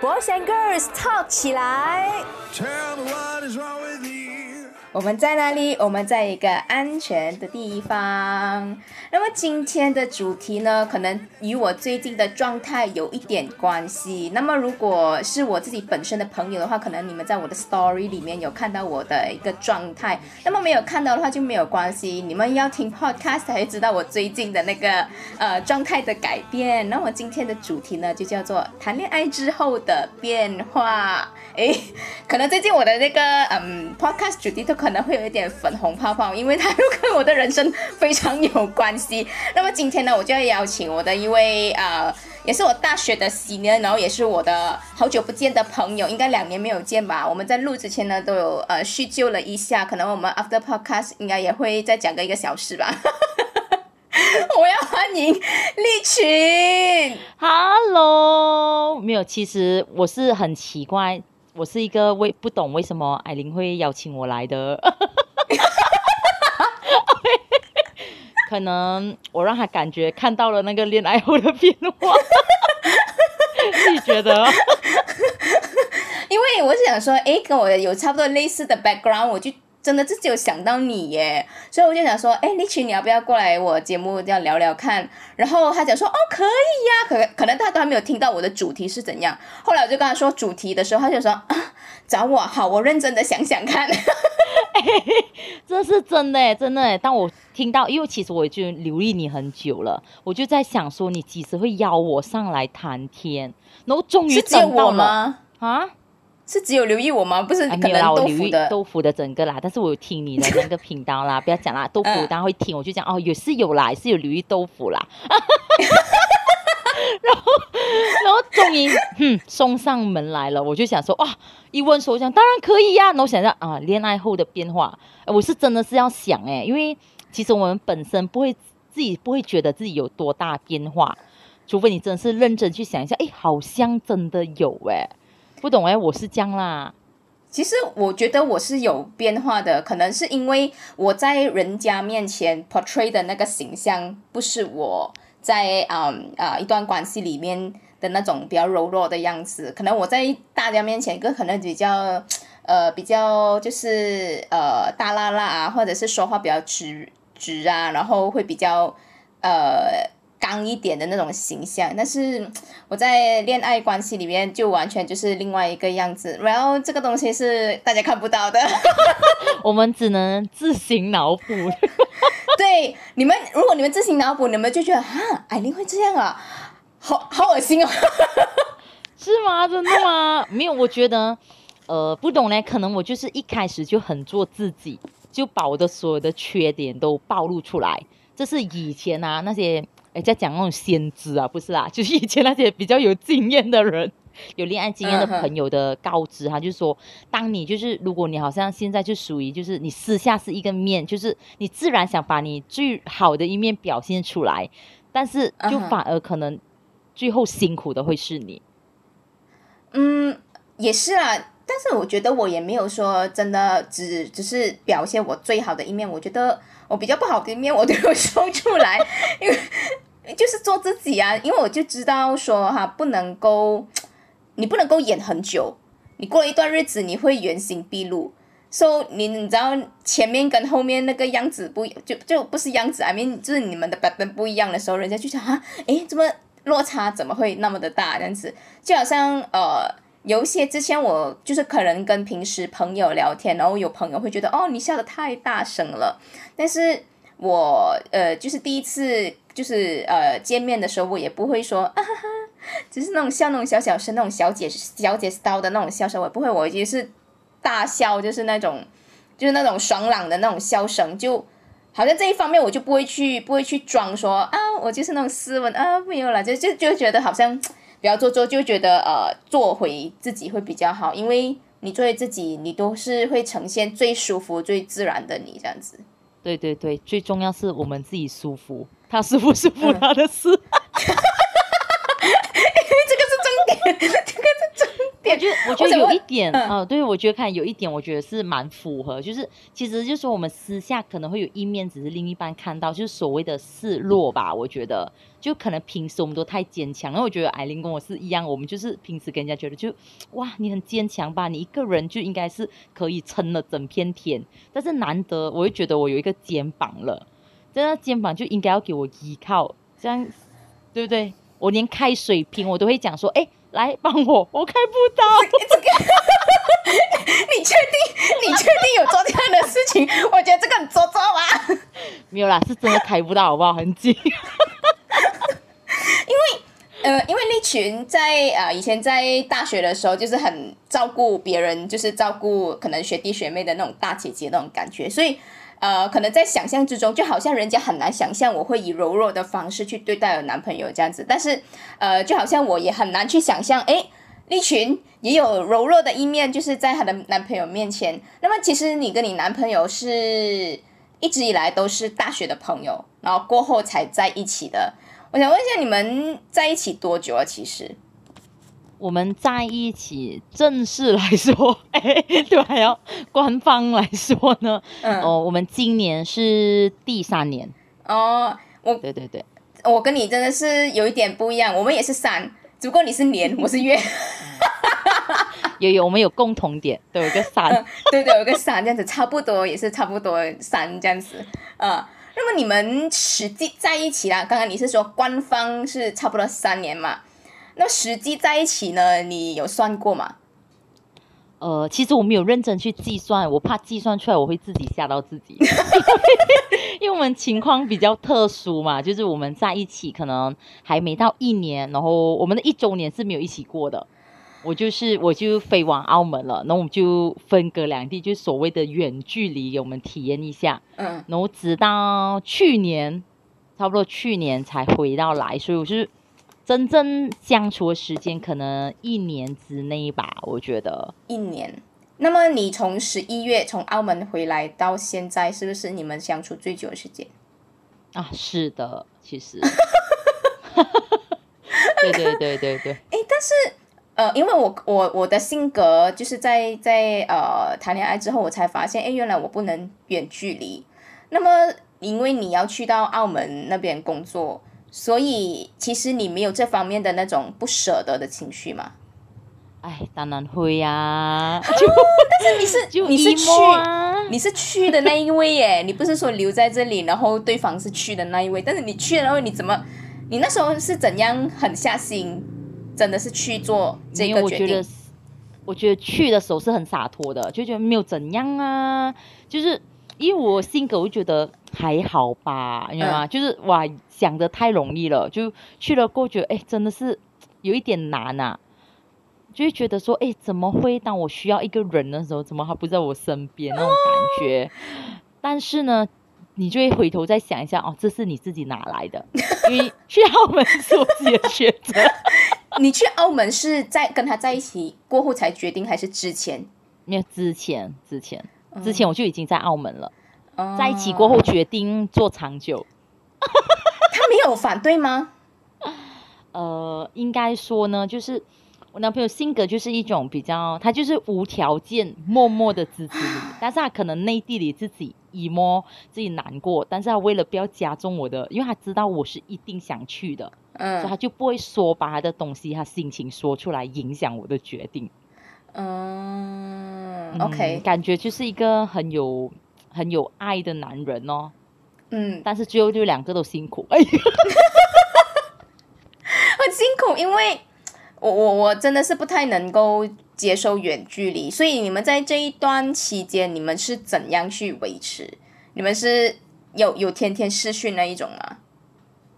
Boys and girls talk 起来。我们在哪里？我们在一个安全的地方。那么今天的主题呢，可能与我最近的状态有一点关系。那么如果是我自己本身的朋友的话，可能你们在我的 story 里面有看到我的一个状态。那么没有看到的话就没有关系，你们要听 podcast 才会知道我最近的那个呃状态的改变。那么今天的主题呢，就叫做谈恋爱之后的变化。诶，可能最近我的那个嗯 podcast 主题都可能会有一点粉红泡泡，因为它又跟我的人生非常有关系。那么今天呢，我就要邀请我的一位啊，也是我大学的学姐然后也是我的好久不见的朋友，应该两年没有见吧。我们在录之前呢，都有呃叙旧了一下，可能我们 after podcast 应该也会再讲个一个小时吧。我要欢迎立群，Hello，没有，其实我是很奇怪。我是一个为不懂为什么艾琳会邀请我来的，可能我让他感觉看到了那个恋爱后的变化，你觉得？因为我想说，哎，跟我有差不多类似的 background，我就。真的自己有想到你耶，所以我就想说，哎，丽群，你要不要过来我节目要聊聊看？然后他讲说，哦，可以呀，可可能他都还没有听到我的主题是怎样。后来我就跟他说主题的时候，他就说，啊，找我好，我认真的想想看。这是真的，真的。当我听到，因为其实我已经留意你很久了，我就在想说，你几时会邀我上来谈天？然后终于等到了啊。是只有留意我吗？不是，可能豆腐的豆腐的整个啦。但是我有听你的那个频道 啦，不要讲啦，豆腐当然会听，我就讲哦，也是有啦，是有留意豆腐啦。然后，然后终于嗯送上门来了，我就想说哇，一问说讲当然可以呀。然后想想啊，恋爱后的变化，我是真的是要想哎，因为其实我们本身不会自己不会觉得自己有多大变化，除非你真的是认真去想一下，哎，好像真的有哎。不懂哎，我是这样啦。其实我觉得我是有变化的，可能是因为我在人家面前 portray 的那个形象，不是我在啊啊一段关系里面的那种比较柔弱的样子。可能我在大家面前，更可能比较呃比较就是呃大辣辣啊，或者是说话比较直直啊，然后会比较呃。刚一点的那种形象，但是我在恋爱关系里面就完全就是另外一个样子。然后这个东西是大家看不到的，我们只能自行脑补。对，你们如果你们自行脑补，你们就觉得啊，艾琳会这样啊，好好恶心哦。是吗？真的吗？没有，我觉得呃不懂嘞，可能我就是一开始就很做自己，就把我的所有的缺点都暴露出来。这是以前啊那些。在讲那种先知啊，不是啦，就是以前那些比较有经验的人，有恋爱经验的朋友的告知，他就是说，当你就是如果你好像现在就属于就是你私下是一个面，就是你自然想把你最好的一面表现出来，但是就反而可能最后辛苦的会是你。嗯，也是啊，但是我觉得我也没有说真的只只是表现我最好的一面，我觉得我比较不好的一面我都有说出来，因为。就是做自己啊，因为我就知道说哈，不能够，你不能够演很久，你过了一段日子，你会原形毕露。so 你你知道前面跟后面那个样子不就就不是样子，I mean 就是你们的版本不一样的时候，人家就想啊，诶，怎么落差怎么会那么的大？这样子就好像呃，有一些之前我就是可能跟平时朋友聊天，然后有朋友会觉得哦，你笑得太大声了，但是我呃就是第一次。就是呃见面的时候，我也不会说啊哈哈，只是那种笑那种小小声，那种小姐小姐 style 的那种笑声，我不会，我也是大笑，就是那种就是那种爽朗的那种笑声，就好像这一方面我就不会去不会去装说啊，我就是那种斯文啊，没有了，就就就觉得好像比较做作，就觉得呃做回自己会比较好，因为你作为自己，你都是会呈现最舒服、最自然的你这样子。对对对，最重要是我们自己舒服。他舒不舒服他的事，因为这个是重点，这个。我觉得，我觉得有一点，啊呃，对我觉得看有一点，我觉得是蛮符合，就是其实就是说我们私下可能会有一面，只是另一半看到，就是所谓的示弱吧。我觉得，就可能平时我们都太坚强，然后我觉得艾琳跟我是一样，我们就是平时跟人家觉得就哇，你很坚强吧，你一个人就应该是可以撑了整片天，但是难得我会觉得我有一个肩膀了，真的肩膀就应该要给我依靠，这样对不对？我连开水瓶我都会讲说，哎，来帮我，我开不到。你确定？你确定有做这样的事情？我觉得这个很做作啊。没有啦，是真的开不到，好不好？很紧。因为呃，因为那群在呃以前在大学的时候，就是很照顾别人，就是照顾可能学弟学妹的那种大姐姐那种感觉，所以呃，可能在想象之中，就好像人家很难想象我会以柔弱的方式去对待我男朋友这样子，但是呃，就好像我也很难去想象，诶，丽群也有柔弱的一面，就是在她的男朋友面前。那么其实你跟你男朋友是一直以来都是大学的朋友，然后过后才在一起的。我想问一下，你们在一起多久了？其实我们在一起，正式来说，哎，对，还要官方来说呢，嗯。哦，我们今年是第三年，哦，我对对对，我跟你真的是有一点不一样，我们也是三，只不过你是年，我是月，有有我们有共同点，对，有一个三，对对，有个三这样子，差不多也是差不多三这样子，呃，那么你们实际在一起啦，刚刚你是说官方是差不多三年嘛？那实际在一起呢，你有算过吗？呃，其实我没有认真去计算，我怕计算出来我会自己吓到自己，因为我们情况比较特殊嘛，就是我们在一起可能还没到一年，然后我们的一周年是没有一起过的。我就是我就飞往澳门了，然后我们就分隔两地，就所谓的远距离，给我们体验一下。嗯然后直到去年，差不多去年才回到来，所以我是真正相处的时间可能一年之内吧，我觉得。一年。那么你从十一月从澳门回来到现在，是不是你们相处最久的时间？啊，是的，其实，对对对对对，诶，但是呃，因为我我我的性格就是在在呃谈恋爱之后，我才发现，诶，原来我不能远距离。那么因为你要去到澳门那边工作，所以其实你没有这方面的那种不舍得的情绪嘛？哎，当然会呀、但是你是 就你是去你是去的那一位耶，你不是说留在这里，然后对方是去的那一位，但是你去了，然后你怎么，你那时候是怎样狠下心，真的是去做这个决定我觉得？，我觉得去的时候是很洒脱的，就觉得没有怎样啊，就是因为我性格，我就觉得还好吧，你知道吗？就是哇，想的太容易了，就去了过觉得，哎，真的是有一点难啊。就会觉得说，哎，怎么会当我需要一个人的时候，怎么他不在我身边那种感觉？但是呢，你就会回头再想一下，哦，这是你自己哪来的？因为去澳门是我自己的选择。你去澳门是在跟他在一起过后才决定，还是之前？没有之前，之前，之前我就已经在澳门了。哦在一起过后决定做长久。他没有反对吗？呃，应该说呢，就是我男朋友性格就是一种比较，他就是无条件、默默的支持你，但是他可能内地里自己 emo 自己难过，但是他为了不要加重我的，因为他知道我是一定想去的，所以嗯他就不会说把他的东西、他心情说出来，影响我的决定。嗯嗯，OK，感觉就是一个很有很有爱的男人哦，嗯，但是最后就两个都辛苦，哎呀。很辛苦，因为我我我真的是不太能够接受远距离，所以你们在这一段期间，你们是怎样去维持？你们是有有天天视讯那一种吗？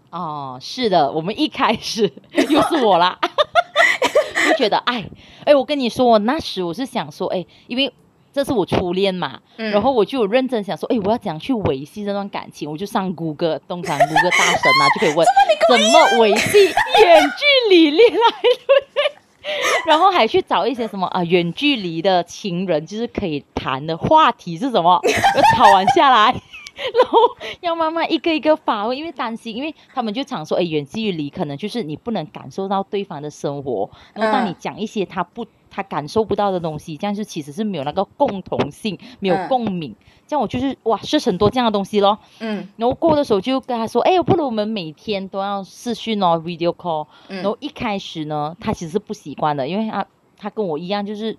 哦，是的，我们一开始 又是我啦，就觉得哎哎，我跟你说，我那时我是想说，哎，因为这是我初恋嘛，嗯然后我就有认真想说，哎，我要怎样去维系这段感情？我就上谷歌，通常谷歌大神啊，就可以问怎么维系远距离恋爱，对不对？然后还去找一些什么啊，远距离的情人，就是可以谈的话题是什么？要吵完下来。然后要慢慢一个一个发问，因为担心，因为他们就常说，哎，远距离可能就是你不能感受到对方的生活，然后当你嗯讲一些他不他感受不到的东西，这样就其实是没有那个共同性，没有嗯共鸣。这样我就是哇，是很多这样的东西咯。嗯然后过的时候就跟他说，哎，不如我们每天都要视讯哦，video call。然后嗯一开始呢，他其实是不习惯的，因为他他跟我一样，就是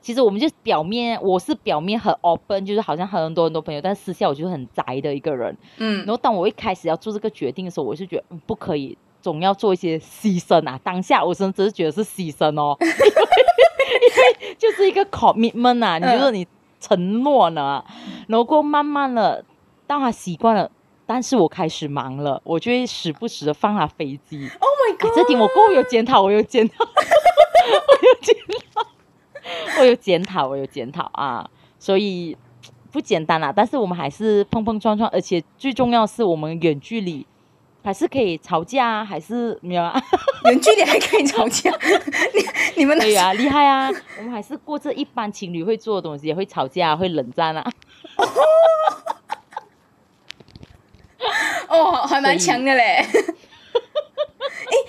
其实我们就表面我是表面很 open，就是好像很多很多朋友，但私下我就是很宅的一个人。嗯然后当我一开始要做这个决定的时候，我是觉得、嗯、不可以，总要做一些牺牲啊。当下我甚至是觉得是牺牲哦，因 为就是一个 commitment 啊，你就说你承诺呢，然后过慢慢的，当他习惯了。但是我开始忙了，我就会时不时的放他飞机。，Oh my 哎 god，这点我过后有检讨，我有检讨，我有检讨，我有检讨，我有检讨啊，所以不简单啦。但是我们还是碰碰撞撞，而且最重要是我们远距离还是可以吵架啊，还是没有啊？远距离还可以吵架，你你们对啊，厉害啊！我们还是过这一般情侣会做的东西，也会吵架、啊，会冷战啊。哦，还蛮强的嘞。哎，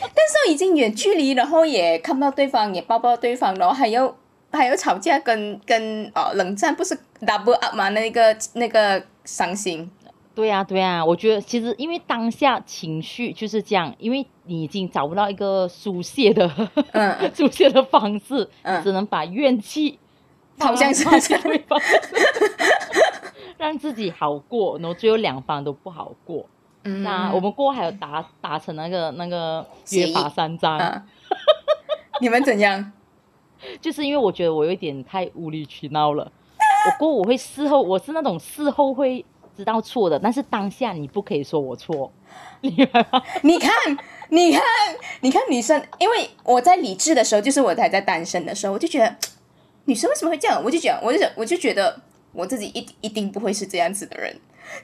但是已经远距离，然后也看不到对方，也抱不到对方，然后还要还要吵架跟跟哦冷战，不是 double up 吗？那个那个伤心。对呀、对呀、我觉得其实因为当下情绪就是这样，因为你已经找不到一个疏泄的嗯。疏泄的方式，嗯。只能把怨气好像是放这样。在对方，让自己好过，然后最后两方都不好过。嗯，那我们过后还有达达成那个那个约法三章，啊，你们怎样？就是因为我觉得我有一点太无理取闹了，我过我会事后，我是那种事后会知道错的，但是当下你不可以说我错，明白吗？你看，你看，你看女生，因为我在理智的时候，就是我还在单身的时候，我就觉得女生为什么会这样？我就觉得，我就我就觉得我自己一一定不会是这样子的人。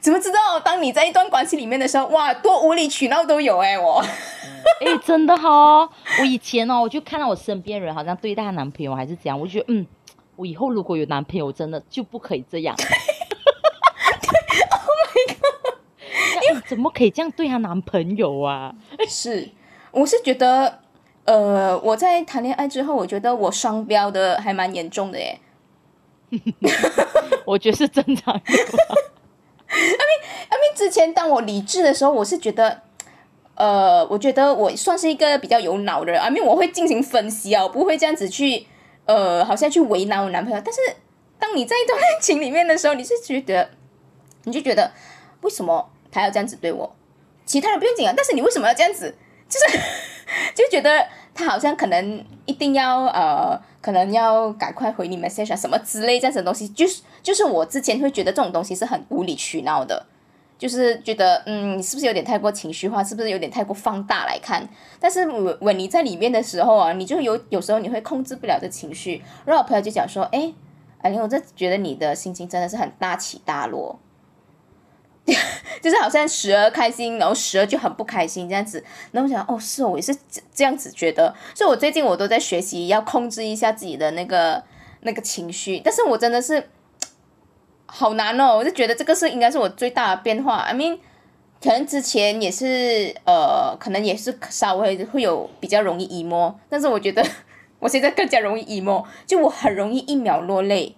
怎么知道？当你在一段关系里面的时候，哇，多无理取闹都有哎、我。哎，真的哈、哦，我以前哦，我就看到我身边人好像对待她男朋友还是怎样，我就觉得嗯，我以后如果有男朋友，真的就不可以这样。Oh my god！怎么可以这样对她男朋友啊？是，我是觉得，呃，我在谈恋爱之后，我觉得我双标的还蛮严重的耶。我觉得是正常的阿明，阿明之前当我理智的时候，我是觉得，呃，我觉得我算是一个比较有脑的人，啊，因为我会进行分析啊，我不会这样子去，呃，好像去为难我男朋友。但是当你在一段恋情里面的时候，你是觉得，你就觉得为什么还要这样子对我？其他人不用紧啊，但是你为什么要这样子？就是 就觉得他好像可能一定要呃，可能要赶快回你 message 什么之类这样子的东西，就是就是我之前会觉得这种东西是很无理取闹的，就是觉得嗯，你是不是有点太过情绪化，是不是有点太过放大来看？但是我我你在里面的时候啊，你就有有时候你会控制不了这情绪，然后我朋友就讲说，哎，阿玲，我这觉得你的心情真的是很大起大落。就是好像时而开心，然后时而就很不开心这样子。然后我想，哦，是哦，我也是这这样子觉得。所以我最近我都在学习要控制一下自己的那个那个情绪，但是我真的是好难哦。我就觉得这个是应该是我最大的变化。I mean，可能之前也是呃，可能也是稍微会有比较容易 emo，但是我觉得 我现在更加容易 emo，就我很容易一秒落泪。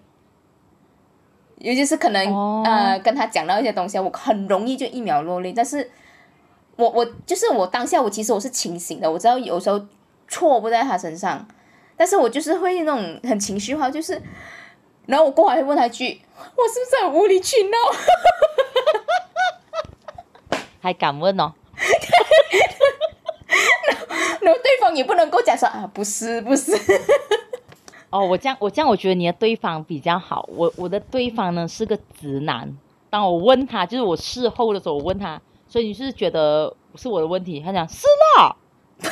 尤其是可能、哦呃跟他讲到一些东西，我很容易就一秒落泪。但是我我就是我当下我其实我是清醒的，我知道有时候错不在他身上，但是我就是会那种很情绪化，就是，然后我过后还会问他一句，我是不是很无理取闹？还敢问哦？然后对方也不能够讲说啊，不是不是，哦，我这样我这样，我觉得你的对方比较好。我我的对方呢是个直男。当我问他，就是我事后的时候，我问他，所以你是觉得是我的问题？他讲是啦。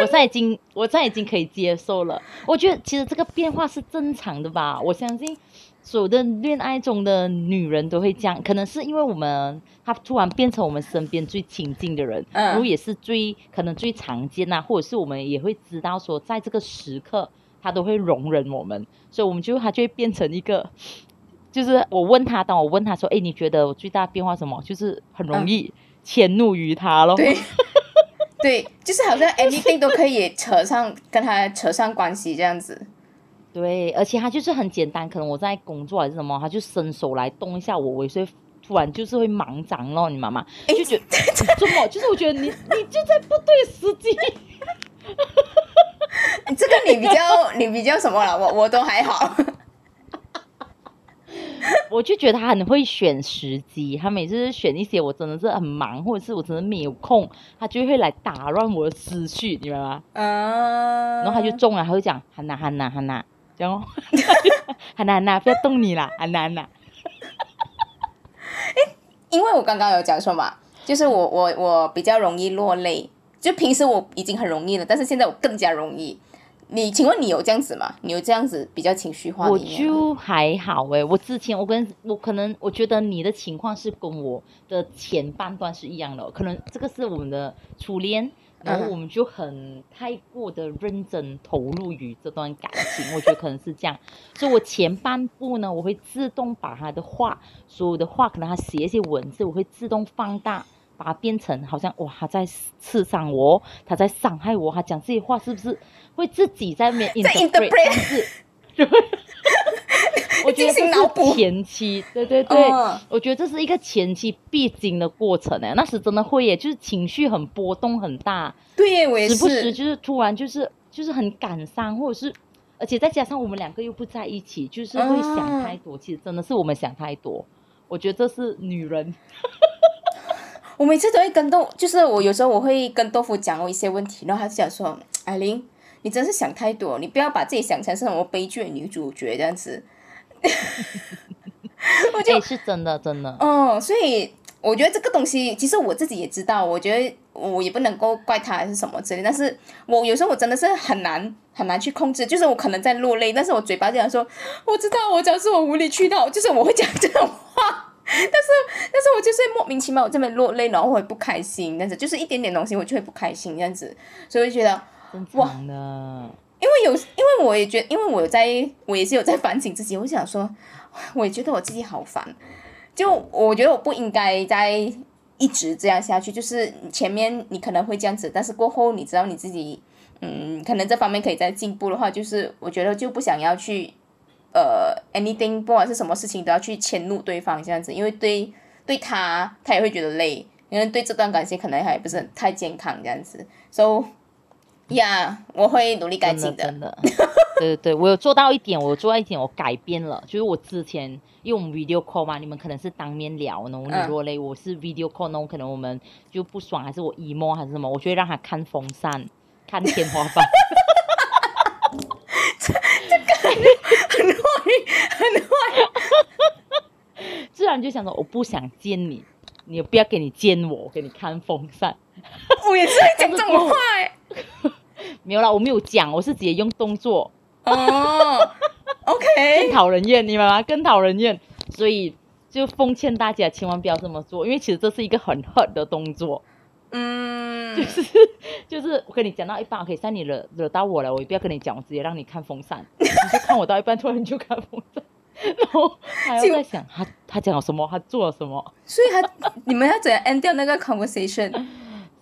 我现在已经，我现在已经可以接受了。我觉得其实这个变化是正常的吧。我相信所有的恋爱中的女人都会这样，可能是因为我们她突然变成我们身边最亲近的人，嗯然后也是最可能最常见呐、或者是我们也会知道说，在这个时刻她都会容忍我们，所以我们就她就会变成一个。就是我问她，当我问她说：“哎，你觉得我最大变化什么？”就是很容易迁怒于她咯。对 对，就是好像 anything 都可以扯上跟她扯上关系这样子。对，而且他就是很简单，可能我在工作还是什么，他就伸手来动一下我，我所以突然就是会忙张咯，你妈妈就觉得怎么，就是我觉得你 你就在不对时机。这个你比较你比较什么了？我我都还好。我就觉得他很会选时机，他每次选一些我真的是很忙，或者是我真的没有空，他就会来打乱我的思绪，你明白吗？嗯。然后他就中了，他就讲汉娜汉娜汉娜，哦，汉娜汉娜不要动你啦，汉娜汉娜。哎，因为我刚刚有讲说嘛，就是我我我比较容易落泪，就平时我已经很容易了，但是现在我更加容易。你请问你有这样子吗？你有这样子比较情绪化我就还好哎，我之前我跟我可能我觉得你的情况是跟我的前半段是一样的，可能这个是我们的初恋，然后我们就很太过的认真投入于这段感情，我觉得可能是这样。所以我前半部呢，我会自动把他的话，所有的话，可能他写一些文字，我会自动放大。把它变成好像哇，他在刺伤我，他在伤害我，他讲这些话是不是会自己在面 interpret？是，我觉得这是前期，对对对，我觉得这是一个前期必经的过程哎，那时真的会耶，就是情绪很波动很大，对，我也是，时不时就是突然就是就是很感伤，或者是而且再加上我们两个又不在一起，就是会想太多，其实真的是我们想太多，我觉得这是女人。我每次都会跟豆，就是我有时候我会跟豆腐讲我一些问题，然后他就讲说：“艾琳，你真是想太多，你不要把自己想成是什么悲剧的女主角这样子。”我觉得是真的，真的。哦，所以我觉得这个东西，其实我自己也知道，我觉得我也不能够怪他还是什么之类，但是我有时候我真的是很难很难去控制，就是我可能在落泪，但是我嘴巴这样说，我知道我讲是我无理取闹，就是我会讲这种话。但是，但是我就是莫名其妙，我这边落泪，然后我会不开心，但是就是一点点东西，我就会不开心这样子，所以我就觉得哇，因为有，因为我也觉得，因为我在，我也是有在反省自己，我想说，我也觉得我自己好烦，就我觉得我不应该再一直这样下去，就是前面你可能会这样子，但是过后你知道你自己，嗯，可能这方面可以再进步的话，就是我觉得就不想要去。呃，anything，不管是什么事情，都要去迁怒对方这样子，因为对对他，他也会觉得累，因为对这段感情可能还不是太健康这样子。So，呀，我会努力改进的。真的，对对对，我有做到一点，我做到一点，我改变了。就是我之前因为我们 video call 嘛，你们可能是当面聊呢，你落泪，我是 video call 呢，可能我们就不爽，还是我 emo 还是什么，我就会让他看风扇，看天花板。这这个很坏，很坏。自然就想说，我不想见你，你不要给你见我，给你看风扇。我也是讲这么坏。没有啦，我没有讲，我是直接用动作。哦，OK。更讨人厌，你们吗？更讨人厌。所以就奉劝大家，千万不要这么做，因为其实这是一个很狠的动作。嗯，就是就是，我跟你讲到一半，可以算你惹惹到我了，我也不要跟你讲，我直接让你看风扇，你就看我到一半，突然就看风扇，然后还要在想他他讲了什么，他做了什么，所以他你们要怎样 end 掉那个 conversation？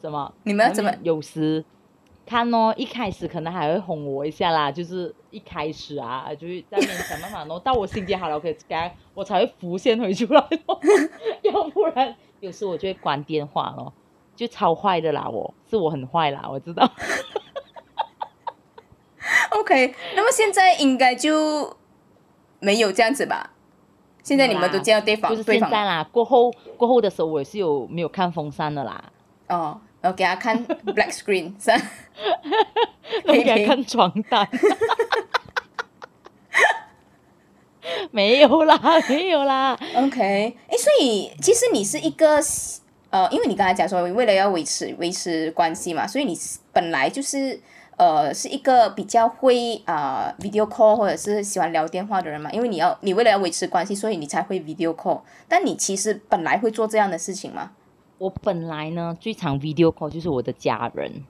什么？你们要怎么？有时看哦，一开始可能还会哄我一下啦，就是一开始啊，就是在那边想办法，然 后到我心情好了，OK，我才会浮现回出来，要不然有时我就会关电话咯。就超坏的啦，我是我很坏啦，我知道。OK，那么现在应该就没有这样子吧？现在你们都见到对方，就是现在啦。过后过后的时候，我也是有没有看风扇的啦。哦，我给他看 black screen，是 给他看床单。没有啦，没有啦。OK，哎，所以其实你是一个。呃，因为你刚才讲说，为了要维持维持关系嘛，所以你本来就是呃是一个比较会啊 video call 或者是喜欢聊电话的人嘛。因为你要你为了要维持关系，所以你才会 video call。但你其实本来会做这样的事情吗？我本来呢最常 video call 就是我的家人，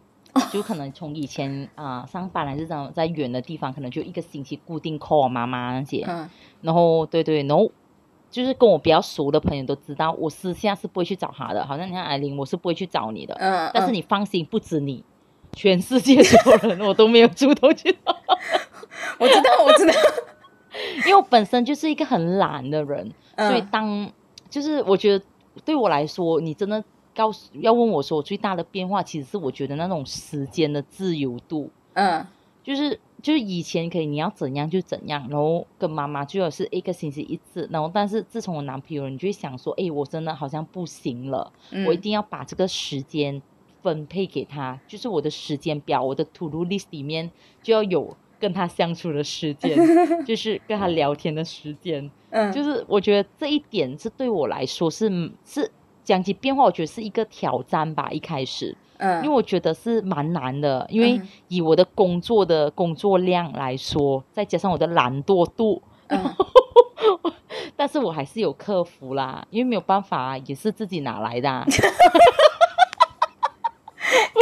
就可能从以前啊上班还是这样在远的地方，可能就一个星期固定 call 我妈妈那些。嗯。然后对对，然后就是跟我比较熟的朋友都知道，我私下是不会去找他的。好像你看艾琳，我是不会去找你的。嗯，但是你放心，不止你，全世界所有人我都没有主动去找。我知道，我知道，因为我本身就是一个很懒的人，所以嗯当就是我觉得对我来说，你真的告诉要问我说我最大的变化，其实是我觉得那种时间的自由度，嗯。就是就是以前可以你要怎样就怎样，然后跟妈妈最好是一个星期一次，然后但是自从我男朋友，你就会想说，哎，我真的好像不行了，嗯，我一定要把这个时间分配给他，就是我的时间表，我的 to do list 里面就要有跟他相处的时间，就是跟他聊天的时间，嗯，就是我觉得这一点是对我来说是是讲起变化，我觉得是一个挑战吧，一开始。嗯，因为我觉得是蛮难的，因为嗯以我的工作的工作量来说，再加上我的懒惰度，嗯 但是我还是有克服啦，因为没有办法啊，也是自己拿来的、啊。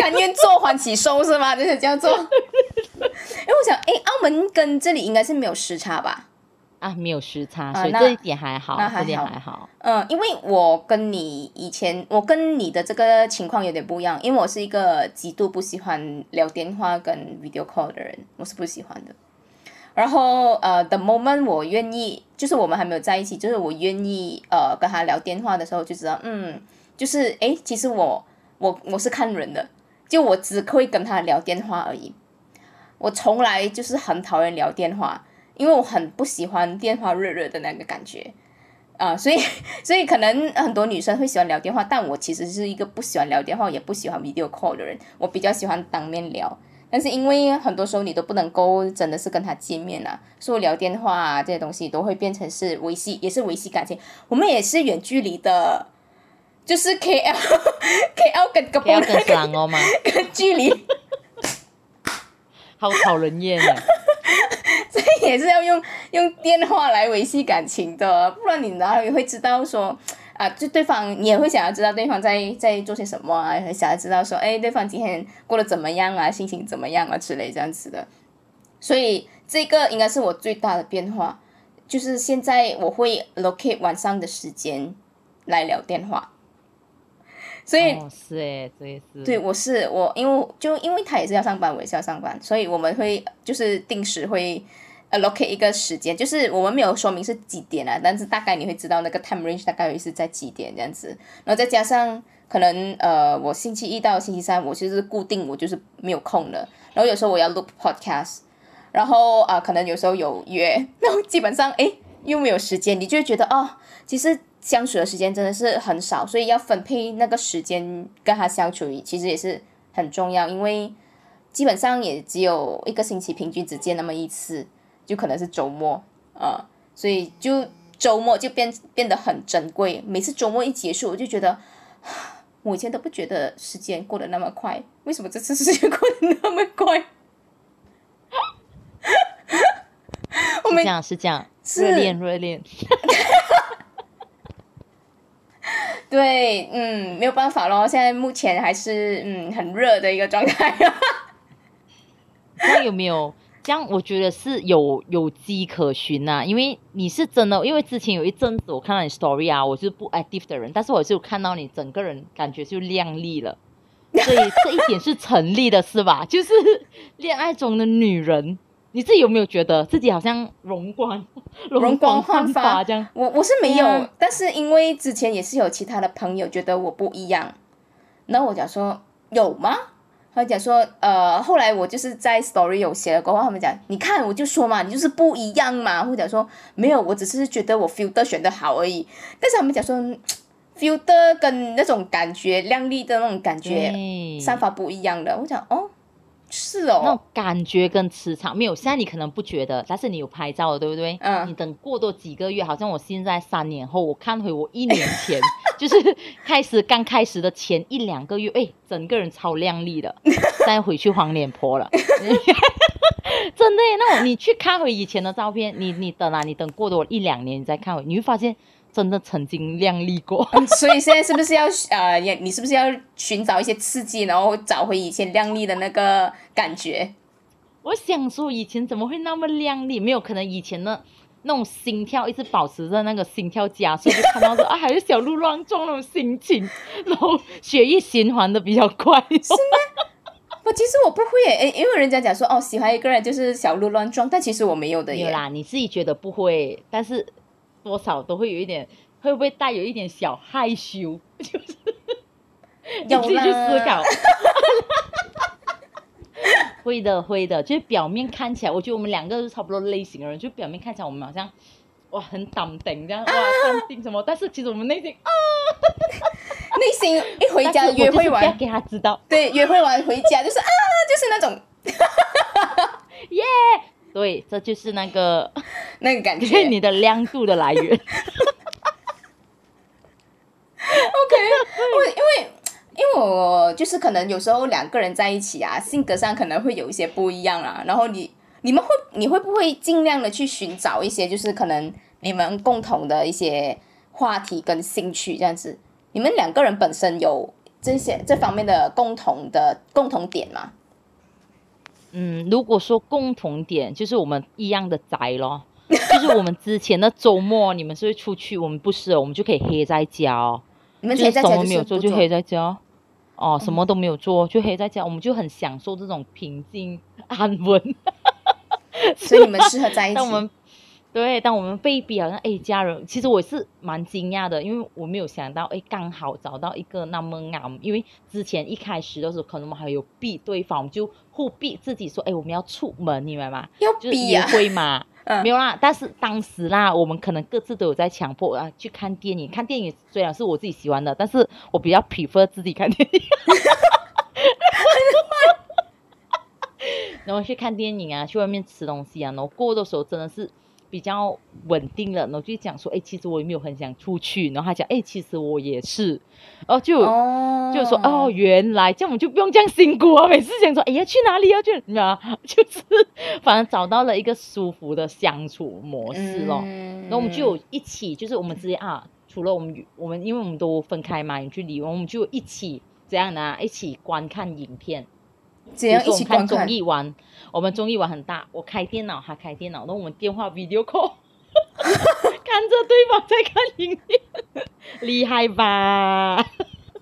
甘愿做欢喜收是吗？就是这样做。因为我想，哎，澳门跟这里应该是没有时差吧？啊，没有时差，所以这一点还好，这点好还好。嗯，因为我跟你以前，我跟你的这个情况有点不一样，因为我是一个极度不喜欢聊电话跟 video call 的人，我是不喜欢的。然后呃，the moment 我愿意，就是我们还没有在一起，就是我愿意呃跟他聊电话的时候，就知道，嗯，就是诶，其实我我我是看人的，就我只会跟他聊电话而已，我从来就是很讨厌聊电话，因为我很不喜欢电话热热的那个感觉。啊、所以 所以可能很多女生会喜欢聊电话，但我其实是一个不喜欢聊电话，也不喜欢 video call 的人，我比较喜欢当面聊。但是因为很多时候你都不能够真的是跟他见面啊，所以聊电话啊这些东西都会变成是维系，也是维系感情。我们也是远距离的，就是 KL KL 跟个可以要跟斯兰哦 距离，好讨人厌啊！也是要用用电话来维系感情的，不然你哪里会知道说啊，就对方你也会想要知道对方在在做些什么啊，也会想要知道说，哎，对方今天过得怎么样啊，心情怎么样啊之类这样子的。所以这个应该是我最大的变化，就是现在我会 locate 晚上的时间来聊电话，所以。哦，是哎，这也是。对，我是我，因为就因为他也是要上班，我也是要上班，所以我们会就是定时会 allocate 一个时间，就是我们没有说明是几点啊，但是大概你会知道那个 time range 大概会是在几点这样子，然后再加上可能呃我星期一到星期三我就是固定我就是没有空的，然后有时候我要录 podcast，然后啊、可能有时候有约，然后基本上诶又没有时间，你就会觉得哦，其实相处的时间真的是很少，所以要分配那个时间跟他相处，其实也是很重要，因为基本上也只有一个星期平均只见那么一次，就可能是周末啊、所以就周末就变变得很珍贵。每次周末一结束，我就觉得。我以前都不觉得时间过得那么快，为什么这次时间过得那么快？我们是这样，是这样，热恋，热恋。对，嗯，没有办法咯，现在目前还是嗯很热的一个状态。那有没有这样？我觉得是有有迹可循呐、因为你是真的，因为之前有一阵子我看到你 story 啊，我是不 active 的人，但是我就看到你整个人感觉就靓丽了，所以这一点是成立的，是吧？就是 恋爱中的女人，你自己有没有觉得自己好像容光 容光焕焕发这样？我我是没有，但是因为之前也是有其他的朋友觉得我不一样，然后我讲说有吗？他讲说，呃，后来我就是在 story 有写了过后，他们讲，你看我就说嘛，你就是不一样嘛，或者说没有，我只是觉得我 filter 选的好而已。但是他们讲说嗯，filter 跟那种感觉亮丽的那种感觉散发不一样的。我讲哦，是哦那种哦，感觉跟磁场没有，现在你可能不觉得，但是你有拍照了，对不对？嗯你等过多几个月，好像我现在三年后，我看回我一年前，就是开始刚开始的前一两个月，哎，整个人超靓丽的，再回去黄脸婆了。真的耶，那我你去看回以前的照片，你你等啊，你等过多一两年，你再看回，你会发现真的曾经靓丽过。嗯所以现在是不是要呃，也你是不是要寻找一些刺激，然后找回以前靓丽的那个感觉？我想说，以前怎么会那么靓丽？没有可能以前呢，那种心跳一直保持着那个心跳加速，就看到说啊，还是小鹿乱撞那种心情，然后血液循环的比较快。是吗？我其实我不会诶，因为人家讲说哦，喜欢一个人就是小鹿乱撞，但其实我没有的耶。有啦，你自己觉得不会，但是多少都会有一点，会不会带有一点小害羞？就是你自己去思考。会的，会的，就是表面看起来，我觉得我们两个是差不多类型的人，就表面看起来我们好像哇很淡定这样，哇淡定什么，但是其实我们内心啊，内心一回家约会完，给他知道，对，约会完回家就是啊，就是那种，耶，对，这就是那个 那个感觉，你的亮度的来源。OK，我因为。因为我就是可能有时候两个人在一起啊，性格上可能会有一些不一样啊。然后你你们会你会不会尽量的去寻找一些就是可能你们共同的一些话题跟兴趣这样子？你们两个人本身有这些这方面的共同的共同点吗？嗯，如果说共同点，就是我们一样的宅咯，就是我们之前的周末你们是会出去，我们不是，我们就可以黑在家哦。你们黑在家没有做就黑在家。哦，什么都没有做，就黑在家，我们就很享受这种平静安稳。所以你们适合在一起。但我们对，当我们被逼好像哎，家人，其实我是蛮惊讶的，因为我没有想到哎，刚好找到一个那么啱。因为之前一开始的时候，可能我们还有逼对方，就互逼自己说，哎，我们要出门，你明白吗？要逼啊？会嘛？没有啦，但是当时啦，我们可能各自都有在强迫啊去看电影。看电影虽然是我自己喜欢的，但是我比较 prefer 自己看电影。然后去看电影啊，去外面吃东西啊，然后过的时候真的是。比较稳定了，然后就讲说，哎，其实我也没有很想出去。然后他讲，哎，其实我也是，哦，就就说，哦，原来这样，我们就不用这样辛苦啊。每次想说，哎呀，去哪里要去？你知道就是 反正找到了一个舒服的相处模式咯。然后我们就一起，就是我们直接啊，除了我们我们因为我们都分开嘛，远距离，我们就一起这样呢，一起观看影片。怎样一起看综艺玩？我们综艺玩很大，我开电脑，他开电脑，然后我们电话 video call，看着对方在看影片，厉害吧？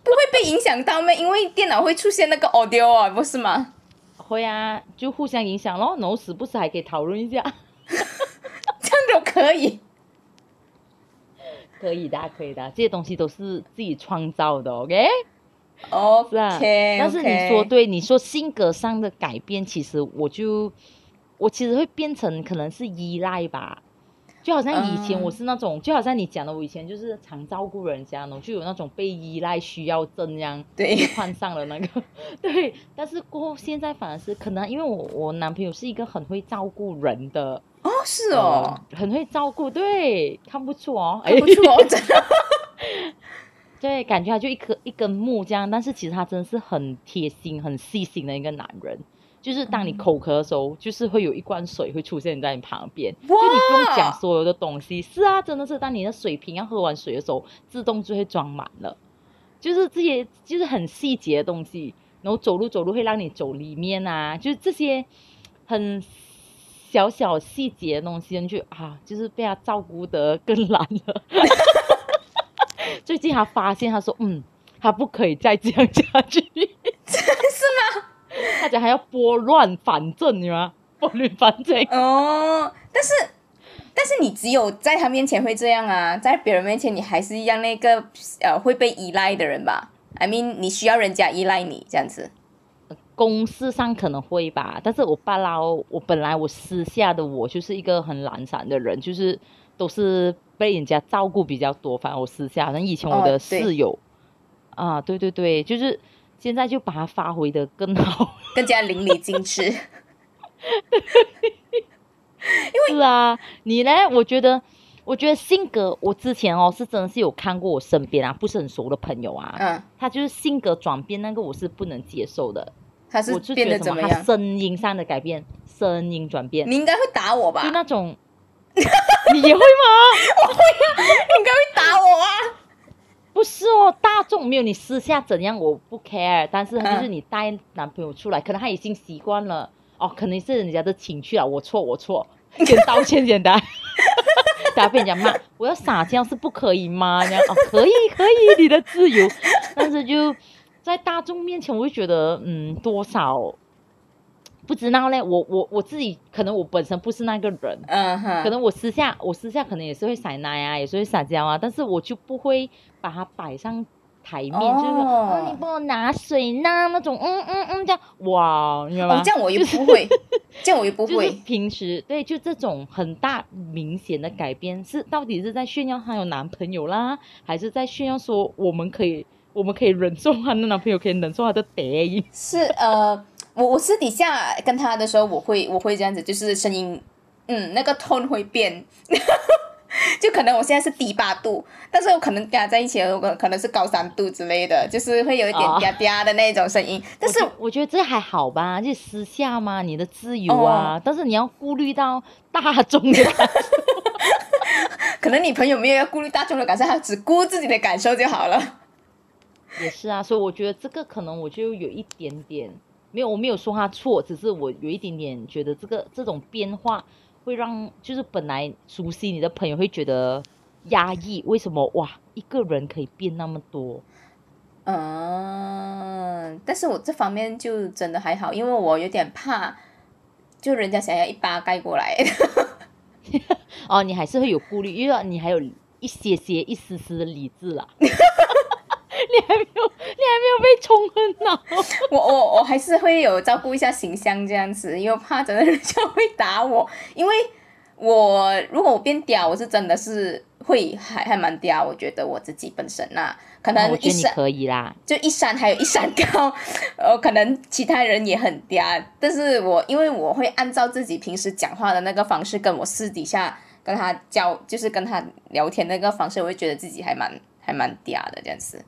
不会被影响到吗？因为电脑会出现那个 audio 啊，不是吗？会啊，就互相影响咯，然后时不时还可以讨论一下，这样都可以，可以的，可以的，这些东西都是自己创造的，OK？哦，是啊，但是你说对，你说性格上的改变，其实我就我其实会变成可能是依赖吧，就好像以前我是那种，就好像你讲的，我以前就是常照顾人家呢，就有那种被依赖需要症这样，对，患上了那个，对，但是过后现在反而是可能因为我我男朋友是一个很会照顾人的，哦，是哦，很会照顾，对，看不出哦，看不出哦，真的。对，感觉他就一颗一根木这样，但是其实他真的是很贴心、很细心的一个男人。就是当你口渴的时候，就是会有一罐水会出现在你旁边，就你不用讲所有的东西。是啊，真的是当你的水瓶要喝完水的时候，自动就会装满了。就是这些，就是很细节的东西。然后走路走路会让你走里面啊，就是这些很小小细节的东西，就啊，就是被他照顾得更懒了。最近他发现，他说：“嗯，他不可以再这样下去，是吗？他讲还要拨乱反正，你吗？拨乱反正哦。但是，但是你只有在他面前会这样啊，在别人面前你还是一样那个呃会被依赖的人吧？I mean，你需要人家依赖你这样子。公事上可能会吧，但是我爸拉我本来我私下的我就是一个很懒散的人，就是都是。”被人家照顾比较多，反正我私下，像以前我的室友，啊，对对对，就是现在就把它发挥的更好，更加淋漓尽致。因为是啊，你呢？我觉得，我觉得性格，我之前哦是真的是有看过我身边啊不是很熟的朋友啊，嗯，他就是性格转变，那个我是不能接受的。他是变得怎么样？声音上的改变，声音转变，你应该会打我吧？就那种。你也会吗？我会啊，你应该会打我啊。不是哦，大众没有你私下怎样我不 care，但是就是你带男朋友出来，可能他已经习惯了哦，可能是人家的情绪啊，我错我错，先道歉简单。下被人家骂，我要撒娇是不可以吗？这样哦，可以可以，你的自由。但是就在大众面前，我会觉得，嗯，多少不知道嘞。我我我自己可能我本身不是那个人，嗯哼，可能我私下我私下可能也是会撒奶啊，也是会撒娇啊，但是我就不会把它摆上台面，就是说哦哦，你帮我拿水呢那种，嗯嗯嗯，这样哇，你知道吗？哦，这样我又不会，这样我也不 就是会。平时对，就这种很大明显的改变，是到底是在炫耀她有男朋友啦，还是在炫耀说我们可以，我们可以忍受她的男朋友，可以忍受她的 得意？是呃，我我私底下跟他的时候，我会我会这样子，就是声音，嗯，那个 tone 会变，就可能我现在是低八度，但是我可能跟他在一起的时候，可可能是高三度之类的，就是会有一点哦嗲嗲的那种声音。但是我觉我觉得这还好吧，就私下嘛，你的自由啊，哦但是你要顾虑到大众的感受。可能你朋友没有要顾虑大众的感受，他只顾自己的感受就好了。也是啊，所以我觉得这个可能我就有一点点没有，我没有说他错，只是我有一点点觉得这个这种变化会让就是本来熟悉你的朋友会觉得压抑，为什么哇一个人可以变那么多？嗯，但是我这方面就真的还好，因为我有点怕，就人家想要一巴盖过来。哦，你还是会有顾虑，因为你还有一些些一丝丝的理智啦。你还没有，你还没有被冲昏脑。我我我还是会有照顾一下形象这样子，因为怕真的人家会打我，因为我如果我变嗲，我是真的是会还还蛮嗲，我觉得我自己本身呐、可能一山、可以啦，就一山还有一山高，呃，可能其他人也很嗲，但是我因为我会按照自己平时讲话的那个方式，跟我私底下跟他交，就是跟他聊天那个方式，我会觉得自己还蛮还蛮嗲的这样子。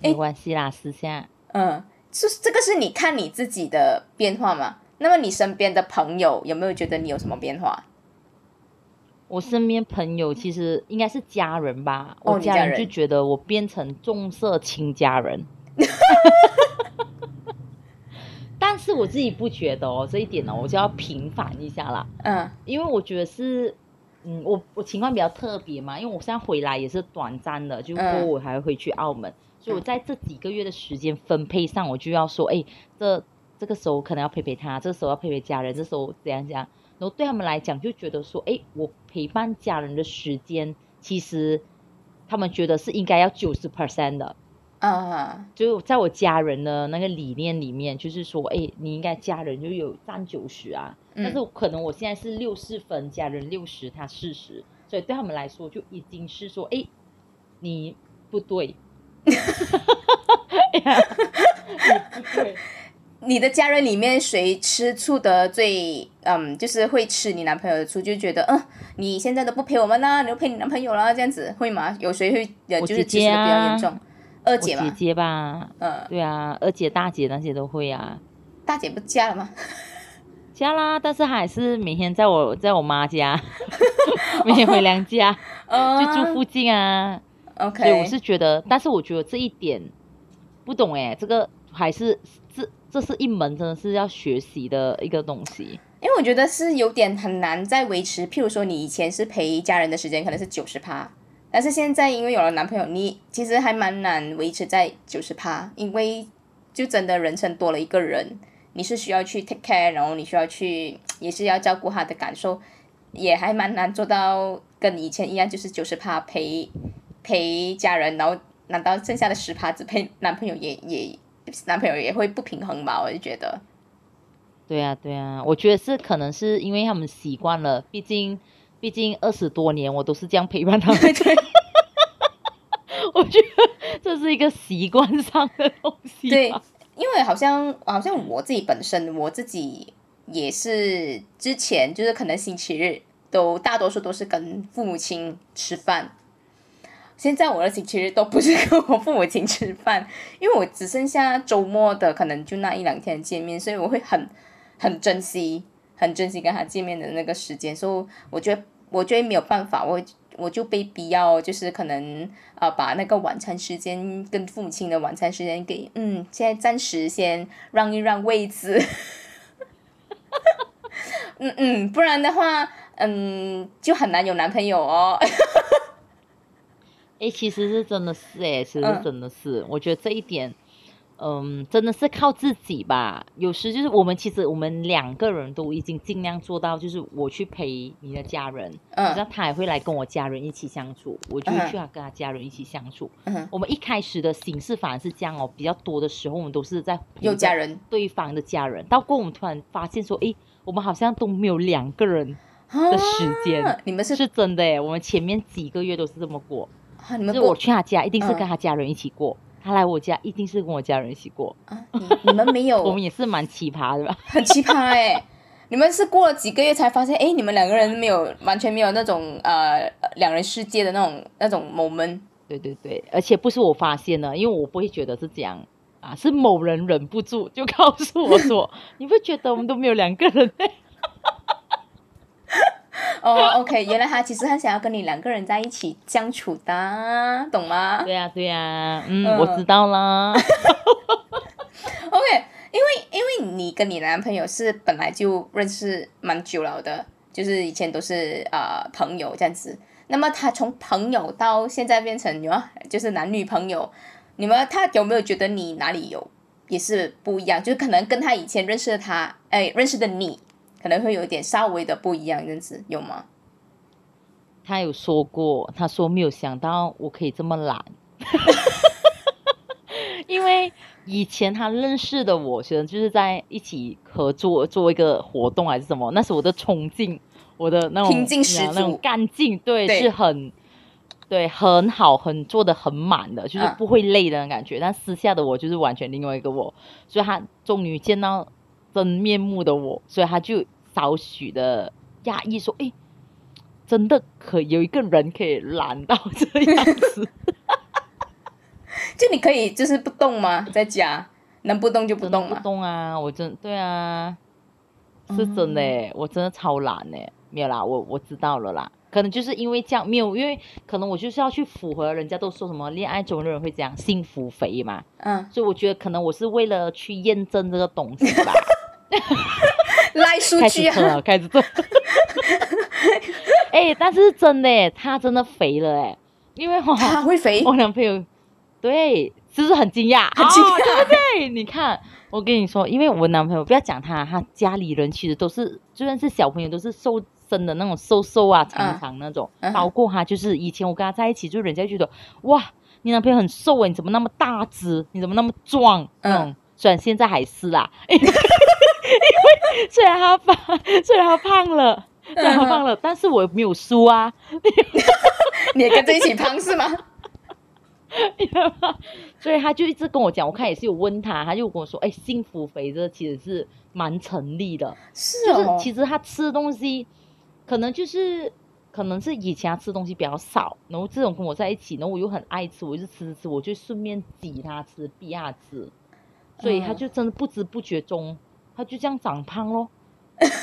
没关系啦，私下。嗯，是这个是你看你自己的变化嘛？那么你身边的朋友有没有觉得你有什么变化？我身边朋友其实应该是家人吧，我哦你家人家人就觉得我变成重色轻家人，但是我自己不觉得哦，这一点呢，我就要平反一下啦，嗯因为我觉得是，嗯，我我情况比较特别嘛，因为我现在回来也是短暂的，就过我还会回去澳门，所以我在这几个月的时间分配上，我就要说，哎，这这个时候可能要陪陪他，这个时候要陪陪家人，这时候怎样怎样。然后对他们来讲，就觉得说，哎，我陪伴家人的时间，其实他们觉得是应该要九十 percent 的。啊就在我家人的那个理念里面，就是说，哎，你应该家人就有占九十啊，嗯但是可能我现在是六四分，家人六十，他四十，所以对他们来说就已经是说，哎，你不对，你不对，你的家人里面谁吃醋的最嗯，就是会吃你男朋友的醋，就觉得嗯，你现在都不陪我们啦，你都陪你男朋友啦，这样子会吗？有谁会就是姐姐吃的比较啊严重？二姐嘛，姐姐吧，嗯，对啊，二姐、大姐那些都会啊。大姐不嫁了吗？家啦，但是她还是每天在我在我妈家，每天回娘家，嗯就住附近啊。OK，所以我是觉得，但是我觉得这一点不懂哎，这个还是这这是一门真的是要学习的一个东西。因为我觉得是有点很难再维持。譬如说，你以前是陪家人的时间可能是九十趴，但是现在因为有了男朋友，你其实还蛮难维持在九十趴，因为就真的人生多了一个人，你是需要去 take care，然后你需要去 也是要照顾他的感受，也还蛮难做到跟以前一样，就是九十趴陪陪家人，然后难道剩下的十趴只陪 男朋友也也男朋友也会不平衡吧？我就觉得，对啊，对啊，我觉得是可能是因为他们习惯了，毕竟毕竟二十多年我都是这样陪伴他们，对。我觉得这是一个习惯上的东西。对，因为好像好像我自己本身我自己也是之前就是可能星期日都大多数都是跟父母亲吃饭，现在我的星期日都不是跟我父母亲吃饭，因为我只剩下周末的可能就那一两天见面，所以我会很很珍惜很珍惜跟他见面的那个时间，所以我觉得我觉得没有办法，我我就被逼要就是可能啊、把那个晚餐时间跟父母亲的晚餐时间给嗯，现在暂时先让一让位置。嗯嗯，不然的话，嗯，就很难有男朋友哦。哎，其实是真的是哎，其实嗯是真的是，我觉得这一点，嗯，真的是靠自己吧。有时就是我们其实我们两个人都已经尽量做到，就是我去陪你的家人，嗯。那他也会来跟我家人一起相处，我就去他跟他家人一起相处。嗯，我们一开始的形式反而是这样哦，比较多的时候我们都是在有家人。对方的家人，到过我们突然发现说，诶，我们好像都没有两个人的时间，啊你们是是真的诶，我们前面几个月都是这么过。啊，你们就是我去他家，一定是跟嗯他家人一起过；他来我家，一定是跟我家人一起过。啊，你你们没有 我们也是蛮奇葩的吧？很奇葩哎、你们是过了几个月才发现，哎，你们两个人没有完全没有那种呃两人世界的那种那种 moment。对对对，而且不是我发现的，因为我不会觉得是这样啊，是某人忍不住就告诉我说：“ 你不觉得我们都没有两个人、欸？哦，OK，原来他其实很想要跟你两个人在一起相处的，懂吗对呀、对呀、嗯，嗯我知道啦。OK，因为因为你跟你男朋友是本来就认识蛮久了的，就是以前都是呃朋友这样子。那么他从朋友到现在变成你们，就是男女朋友，你们他有没有觉得你哪里有也是不一样？就是可能跟他以前认识的他，哎，认识的你，可能会有一点稍微的不一样，这样子有吗？他有说过，他说没有想到我可以这么懒，因为以前他认识的我，可能就是在一起合作做一个活动还是什么，那是我的冲劲，我的那种拼劲十足那种干劲，对，对是很。对，很好，很做的很满的，就是嗯不会累的感觉。但私下的我就是完全另外一个我，所以他终于见到真面目的我，所以他就少许的压抑说：“诶，真的可有一个人可以懒到这样子，就你可以就是不动吗？在家能不动就不真的不动啊！我真对啊，是真的诶，我真的超懒诶。没有啦，我我知道了啦。可能就是因为这样，没有，因为可能我就是要去符合人家都说什么恋爱中的人会这样幸福肥嘛，嗯，所以我觉得可能我是为了去验证这个东西吧。开据啊，始测了，开始做。哎、但是真的耶，他真的肥了哎，因为哈、他会肥我男朋友对，是不是很惊讶？很惊讶哦对不对？你看，我跟你说，因为我男朋友不要讲他，他家里人其实都是，就算是小朋友都是瘦身的那种瘦瘦啊、长长那种，嗯包括他就是以前我跟他在一起，就人家觉得哇，你男朋友很瘦哎，你怎么那么大只？你怎么那么壮？嗯嗯，虽然现在还是啦，因 为虽然他胖，虽然他胖了。虽然他胖了，但是我没有输啊，你也跟着一起胖是吗？所以他就一直跟我讲，我看也是有问他，他就跟我说，哎，幸福肥这其实是蛮成立的，是就是哦，其实他吃的东西，可能就是可能是以前他吃东西比较少，然后这种跟我在一起，然后我又很爱吃，我就吃吃吃，我就顺便挤他吃，逼他吃，所以他嗯就真的不知不觉中，他就这样长胖咯。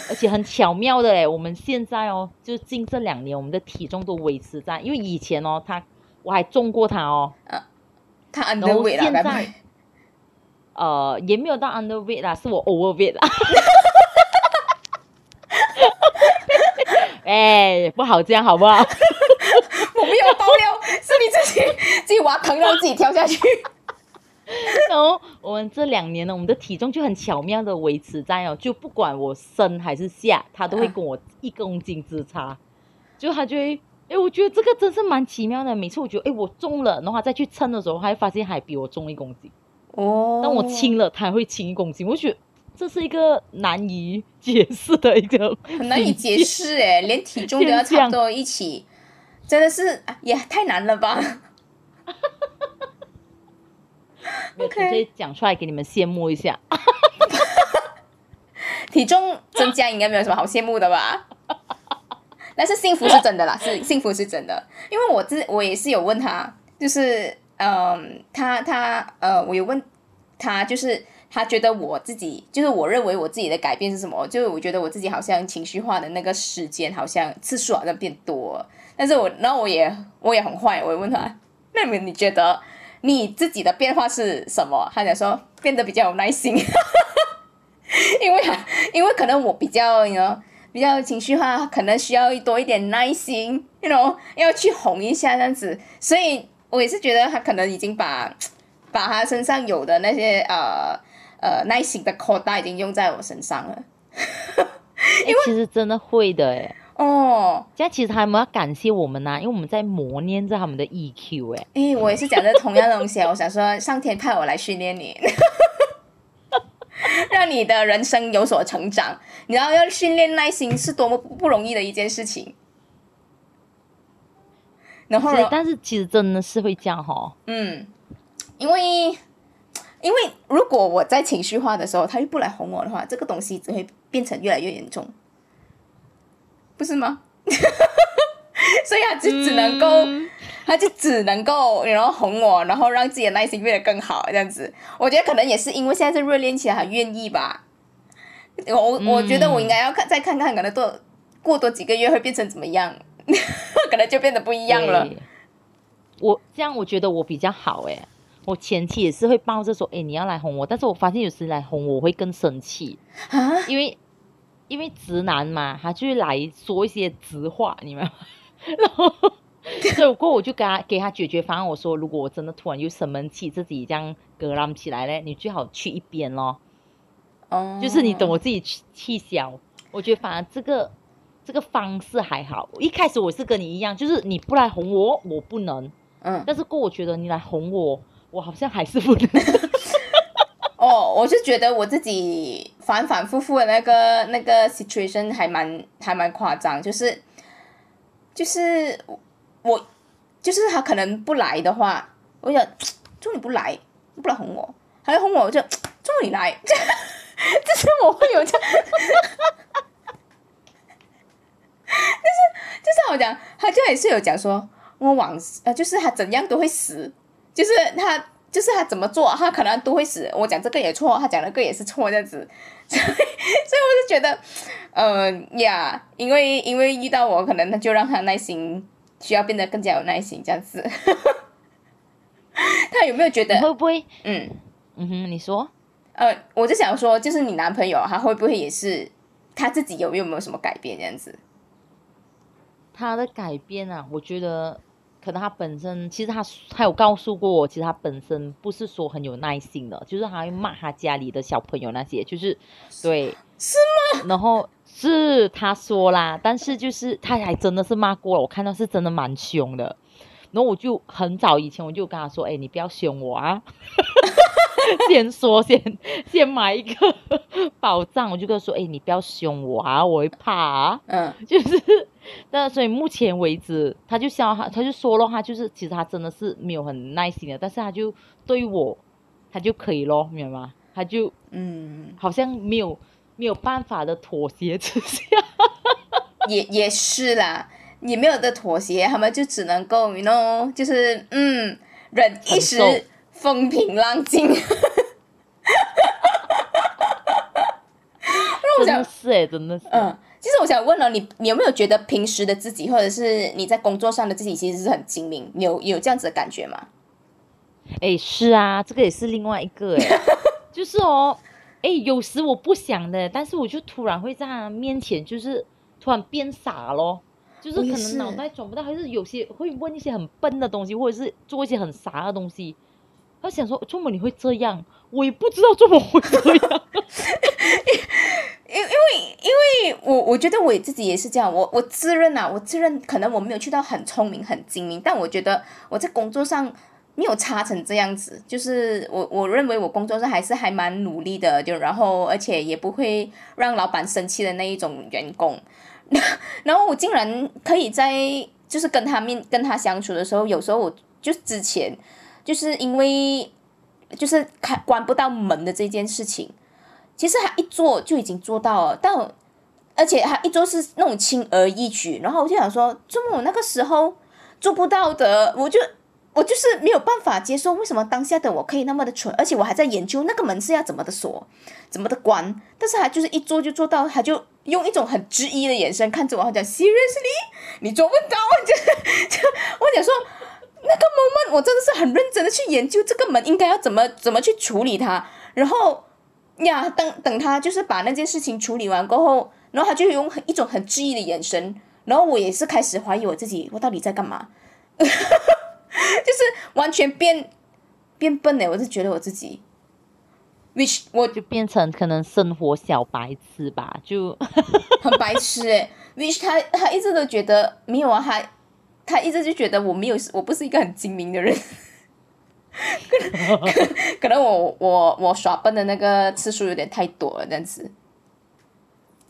而且很巧妙的诶，我们现在哦，就近这两年，我们的体重都维持在，因为以前哦，他我还重过他哦，他然后 underweight 了，现在？呃，也没有到 underweight 啦，是我 overweight 啦。哎，不好这样好不好？我没有爆料，是你自己自己挖坑让自己跳下去。然后我们这两年呢，我们的体重就很巧妙的维持在哦，就不管我升还是下，他都会嗯跟我一公斤之差，就他就会。哎，我觉得这个真是蛮奇妙的。每次我觉得，哎，我重了，然后再去称的时候，他会发现还比我重一公斤。哦，当我轻了，他还会轻一公斤。我觉得这是一个难以解释的一个，很难以解释哎，连体重都要差不多一起，真的是啊也太难了吧？OK 纯粹讲出来给你们羡慕一下。体重增加应该没有什么好羡慕的吧？但是幸福是真的啦，是幸福是真的，因为我自我也是有问他，就是嗯，他他呃，我有问他，就是他觉得我自己，就是我认为我自己的改变是什么？就是我觉得我自己好像情绪化的那个时间，好像次数好像变多，但是我然后我也我也很坏，我也问他，那你你觉得你自己的变化是什么？他讲说变得比较有耐心。因为，因为可能我比较呢，比较情绪化，可能需要多一点耐心，you know，要去哄一下这样子。所以我也是觉得他可能已经把把他身上有的那些呃呃耐心的口袋已经用在我身上了。因为其实真的会的哎。哦，这样其实他们要感谢我们呐，因为我们在磨练着他们的 EQ 哎。诶，我也是讲的同样的东西啊，我想说上天派我来训练你。让你的人生有所成长，你知道要训练耐心是多么不容易的一件事情。然后，但是其实真的是会这样哈。嗯，因为因为如果我在情绪化的时候，他又不来哄我的话，这个东西只会变成越来越严重，不是吗？所以他就只能够。他就只能够然后哄我，然后让自己的耐心变得更好，这样子。我觉得可能也是因为现在是热恋期，还愿意吧。我我觉得我应该要看再看看，可能多过多几个月会变成怎么样，可能就变得不一样了。我这样我觉得我比较好哎，我前期也是会抱着说，哎，你要来哄我，但是我发现有时来哄我会更生气啊，因为因为直男嘛，他就会来说一些直话，你们，然后。所以过我就给他给他解决方案，我说如果我真的突然又生闷气，自己这样格浪起来嘞，你最好去一边咯。哦，就是你等我自己气消。我觉得反而这个这个方式还好。一开始我是跟你一样，就是你不来哄我，我不能。嗯。但是过我觉得你来哄我，我好像还是不能。哦，我是觉得我自己反反复复的那个那个 situation 还蛮还蛮夸张，就是就是。我就是他可能不来的话，我想祝你不来，不来哄我，还要哄我，我就祝你来，就是我会有这，就是就是我讲，他就也是有讲说，我往呃，就是他怎样都会死，就是他就是他怎么做，他可能都会死。我讲这个也错，他讲那个也是错，这样子，所以所以我就觉得，嗯呀，因为因为遇到我，可能他就让他耐心。需要变得更加有耐心，这样子。他有没有觉得会不会？嗯嗯哼，你说。呃，我就想说，就是你男朋友他会不会也是他自己有有没有什么改变这样子？他的改变啊，我觉得可能他本身其实他他有告诉过我，其实他本身不是说很有耐心的，就是他会骂他家里的小朋友那些，就是对，是吗？然后。是他说啦，但是就是他还真的是骂过了，我看到是真的蛮凶的。然后我就很早以前我就跟他说：“哎，你不要凶我啊！” 先说先先买一个保障，我就跟他说：“哎，你不要凶我啊，我会怕啊。”嗯，就是，但所以目前为止，他就笑他，他就说了，他就是其实他真的是没有很耐心的，但是他就对我，他就可以咯，明白吗？他就嗯，好像没有。没有办法的妥协之下，也也是啦，也没有的妥协，他们就只能够，you know，就是嗯，忍一时风平浪静。真的是哎，真的是。嗯，其实我想问了你，你有没有觉得平时的自己，或者是你在工作上的自己，其实是很精明？有有这样子的感觉吗？哎，是啊，这个也是另外一个哎，就是哦。哎，有时我不想的，但是我就突然会在他面前，就是突然变傻咯，就是可能脑袋转不到，还是有些会问一些很笨的东西，或者是做一些很傻的东西。他想说，怎么你会这样？我也不知道怎么会这样。因因为因为我我觉得我自己也是这样，我我自认啊，我自认可能我没有去到很聪明很精明，但我觉得我在工作上。没有差成这样子，就是我我认为我工作上还是还蛮努力的，就然后而且也不会让老板生气的那一种员工，然后我竟然可以在就是跟他面跟他相处的时候，有时候我就之前就是因为就是开关不到门的这件事情，其实他一做就已经做到了，但而且他一做是那种轻而易举，然后我就想说，怎么我那个时候做不到的，我就。我就是没有办法接受，为什么当下的我可以那么的蠢，而且我还在研究那个门是要怎么的锁，怎么的关，但是他就是一做就做到，他就用一种很质疑的眼神看着我，他讲 seriously，你做不到，就就我讲说那个 moment 我真的是很认真的去研究这个门应该要怎么怎么去处理它，然后呀，等等他就是把那件事情处理完过后。然后他就用很一种很质疑的眼神，然后我也是开始怀疑我自己，我到底在干嘛？就是完全变变笨呢，我是觉得我自己，which 我就变成可能生活小白痴吧，就 很白痴哎，which 他他一直都觉得没有啊，他他一直就觉得我没有，我不是一个很精明的人。可能我我我耍笨的那个次数有点太多了，这样子。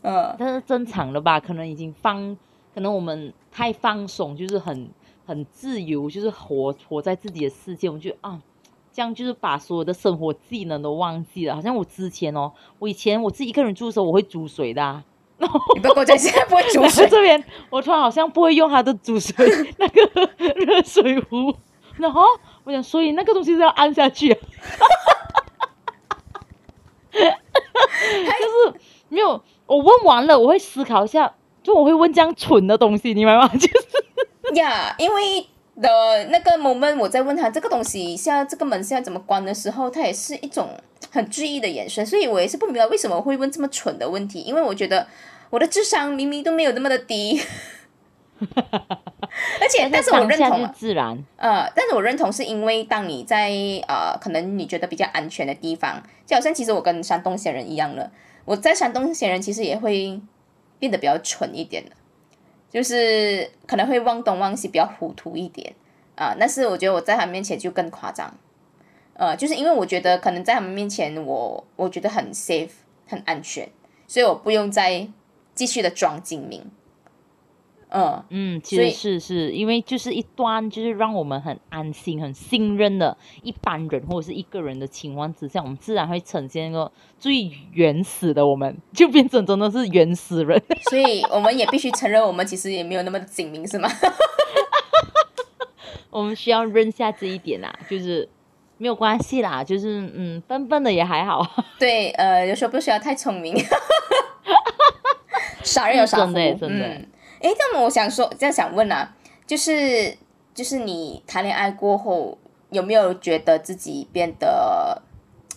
嗯，但是正常的吧？可能已经放，可能我们太放松，就是很很自由，就是活活在自己的世界。我们就啊，这样就是把所有的生活技能都忘记了。好像我之前哦，我以前我自己一个人住的时候，我会煮水的。你不要讲现在不会煮水。这边我突然好像不会用它的煮水那个热水壶，然后。我想，所以那个东西是要按下去，就是没有。我问完了，我会思考一下，就我会问这样蠢的东西，你明白吗？就是呀，因为的那个 moment 我在问他这个东西，像这个门现在怎么关的时候，他也是一种很质疑的眼神，所以我也是不明白为什么会问这么蠢的问题，因为我觉得我的智商明明都没有那么的低。而且，但是我认同，自然，呃，但是我认同是因为当你在呃，可能你觉得比较安全的地方，就好像其实我跟山东闲人一样了，我在山东闲人其实也会变得比较蠢一点的，就是可能会忘东忘西，比较糊涂一点啊。但是我觉得我在他面前就更夸张，呃，就是因为我觉得可能在他们面前，我我觉得很 safe，很安全，所以我不用再继续的装精明。嗯嗯，其实是是因为就是一段就是让我们很安心、很信任的一般人或者是一个人的情况之下，我们自然会呈现一个最原始的，我们就变成真的是原始人。所以我们也必须承认，我们其实也没有那么精明，是吗？我们需要认下这一点啦，就是没有关系啦，就是嗯，笨笨的也还好。对，呃，有时候不需要太聪明，傻人有傻福，真的。哎，那么我想说，这样想问啊，就是就是你谈恋爱过后，有没有觉得自己变得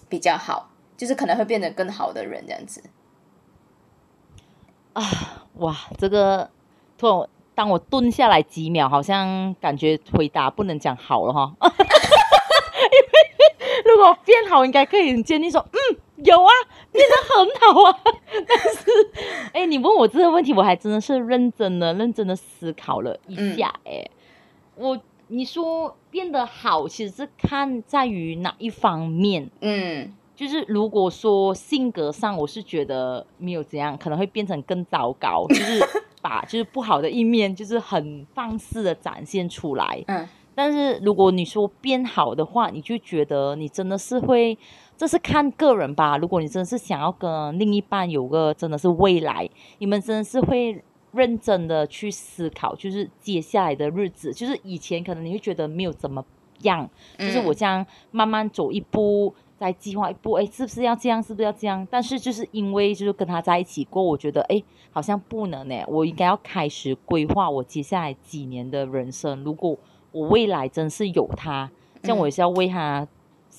比较好？就是可能会变得更好的人这样子？啊，哇，这个突然当我蹲下来几秒，好像感觉回答不能讲好了哈。如果变好，应该可以很坚定说，嗯，有啊，变得很好啊。但是，哎，你问我这个问题，我还真的是认真的、认真的思考了一下。哎，我你说变得好，其实是看在于哪一方面？嗯，就是如果说性格上，我是觉得没有怎样，可能会变成更糟糕，就是把就是不好的一面，就是很放肆的展现出来。嗯。但是如果你说变好的话，你就觉得你真的是会，这是看个人吧。如果你真的是想要跟另一半有个真的是未来，你们真的是会认真的去思考，就是接下来的日子，就是以前可能你会觉得没有怎么样，就是我这样慢慢走一步，再计划一步，哎，是不是要这样？是不是要这样？但是就是因为就是跟他在一起过，我觉得哎，好像不能呢。我应该要开始规划我接下来几年的人生。如果我未来真是有他，这样我也是要为他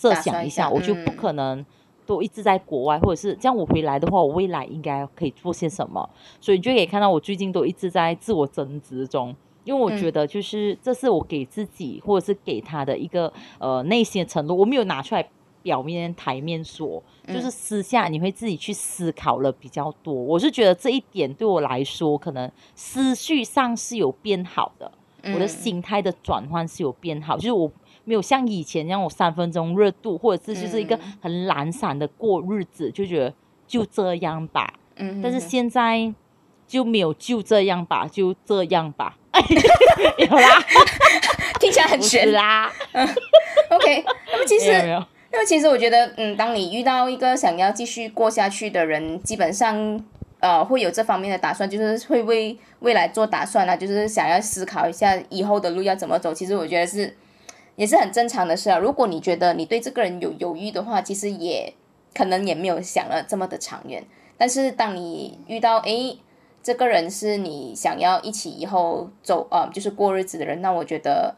设想一下，我就不可能都一直在国外，或者是这样我回来的话，我未来应该可以做些什么？所以你就可以看到我最近都一直在自我增值中，因为我觉得就是这是我给自己或者是给他的一个呃内心的承诺，我没有拿出来表面台面说，就是私下你会自己去思考了比较多。我是觉得这一点对我来说，可能思绪上是有变好的。我的心态的转换是有变好，就是我没有像以前那样，我三分钟热度，或者是就是一个很懒散的过日子，就觉得就这样吧。嗯，但是现在就没有就这样吧，就这样吧。有啦，听起来很悬啦。嗯 OK，那么其实，那么其实我觉得，嗯，当你遇到一个想要继续过下去的人，基本上。呃，会有这方面的打算，就是会为未来做打算啊，就是想要思考一下以后的路要怎么走。其实我觉得是，也是很正常的事啊。如果你觉得你对这个人有犹豫的话，其实也可能也没有想了这么的长远。但是当你遇到诶，这个人是你想要一起以后走呃，就是过日子的人，那我觉得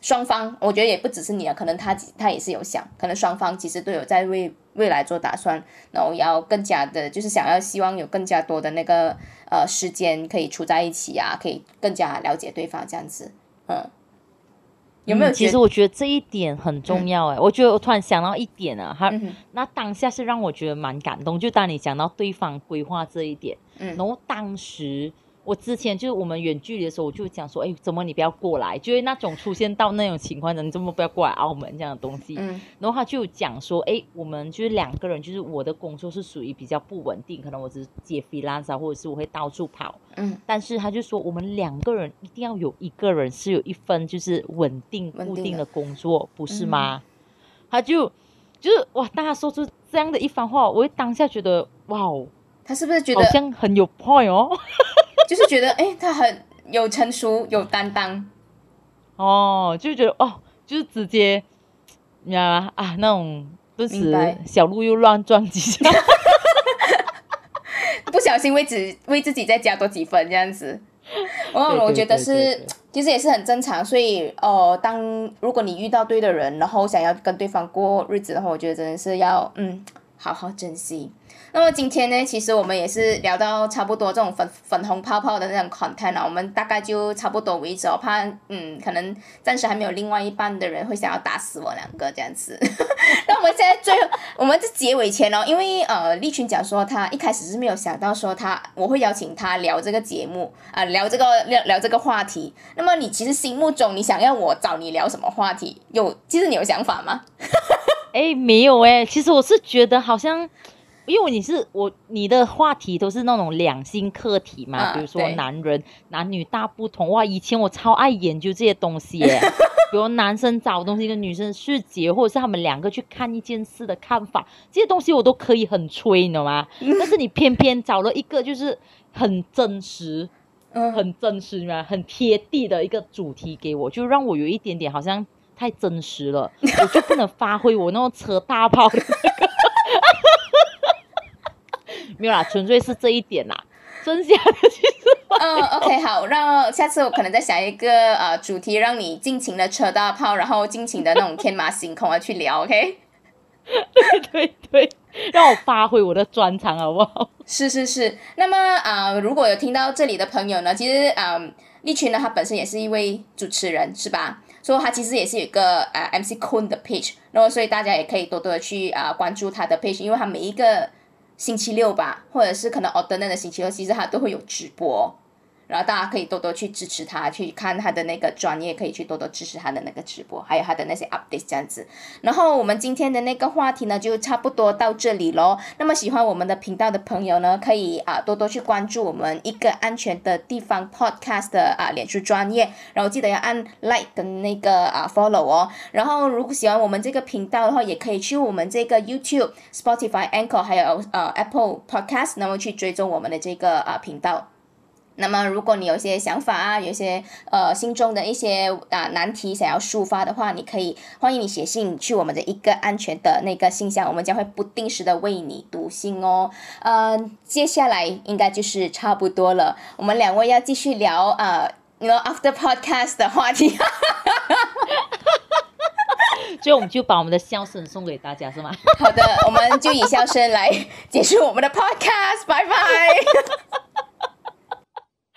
双方，我觉得也不只是你啊，可能他他也是有想，可能双方其实都有在为未来做打算，然后要更加的，就是想要希望有更加多的那个呃时间可以处在一起啊，可以更加了解对方这样子，嗯。有没有？其实我觉得这一点很重要哎，我觉得我突然想到一点啊，他那当下是让我觉得蛮感动，就当你讲到对方规划这一点，然后当时。我之前就是我们远距离的时候，我就讲说，哎，怎么你不要过来？就是那种出现到那种情况的，你怎么不要过来澳门这样的东西？嗯，然后他就讲说，哎，我们就是两个人，就是我的工作是属于比较不稳定，可能我只是接 freelance 或者是我会到处跑，嗯，但是他就说，我们两个人一定要有一个人是有一份就是稳定固定的工作，不是吗？他就就是哇，大家说出这样的一番话，我当下觉得哇哦，他是不是觉得好像很有 point 哦？就是觉得哎，他很有成熟，有担当，哦，就觉得哦，就是直接，你知道吗？啊，那种顿时小鹿又乱撞几下，不小心为自为自己再加多几分这样子。哦，我觉得是，其实也是很正常。所以哦，当如果你遇到对的人，然后想要跟对方过日子的话，我觉得真的是要嗯，好好珍惜。那么今天呢，其实我们也是聊到差不多这种粉粉红泡泡的那种 content 了，我们大概就差不多为止。我怕，嗯，可能暂时还没有另外一半的人会想要打死我两个这样子。那我们现在最后，我们在结尾前哦，因为呃，立群讲说他一开始是没有想到说他我会邀请他聊这个节目啊，聊这个聊聊这个话题。那么你其实心目中你想要我找你聊什么话题？有，其实你有想法吗？哎，没有哎，其实我是觉得好像。因为你是我，你的话题都是那种两性课题嘛，比如说男人男女大不同哇，以前我超爱研究这些东西耶，比如男生找东西跟女生世界，或者是他们两个去看一件事的看法，这些东西我都可以很吹，你懂吗？但是你偏偏找了一个就是很真实，嗯，很真实嘛，很贴地的一个主题给我，就让我有一点点好像太真实了，我就不能发挥我那种扯大炮的那个。没有啦，纯粹是这一点啦，真假的其实。嗯，OK，好，让下次我可能再想一个呃主题，让你尽情的扯大炮，然后尽情的那种天马行空的去聊，OK？对对 对，让我发挥我的专长好不好？是是是。那么啊，如果有听到这里的朋友呢，其实啊，立群呢，他本身也是一位主持人，是吧？所以他其实也是有一个呃 MC Kun 的 page，然后所以大家也可以多多的去啊关注他的 page，因为他每一个。星期六吧，或者是可能 alternate 的星期六，其实他都会有直播。然后大家可以多多去支持他，去看他的那个专业，可以去多多支持他的那个直播，还有他的那些 update 这样子。然后我们今天的那个话题呢，就差不多到这里喽。那么喜欢我们的频道的朋友呢，可以啊多多去关注我们一个安全的地方 podcast 的啊脸书专业，然后记得要按 like 跟那个啊 follow 哦。然后如果喜欢我们这个频道的话，也可以去我们这个 YouTube、Spotify、Anchor 还有呃 Apple Podcast，那么去追踪我们的这个啊频道。那么，如果你有一些想法啊，有一些呃心中的一些啊难题想要抒发的话，你可以欢迎你写信去我们的一个安全的那个信箱，我们将会不定时的为你读信哦。嗯，接下来应该就是差不多了，我们两位要继续聊啊，you know after podcast 的话题。所以我们就把我们的笑声送给大家，是吗？好的，我们就以笑声来结束我们的 podcast，拜拜。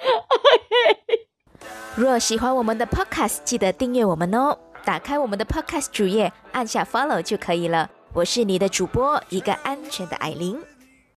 若喜欢我们的 Podcast，记得订阅我们哦！打开我们的 Podcast 主页，按下 Follow 就可以了。我是你的主播，一个安全的艾琳。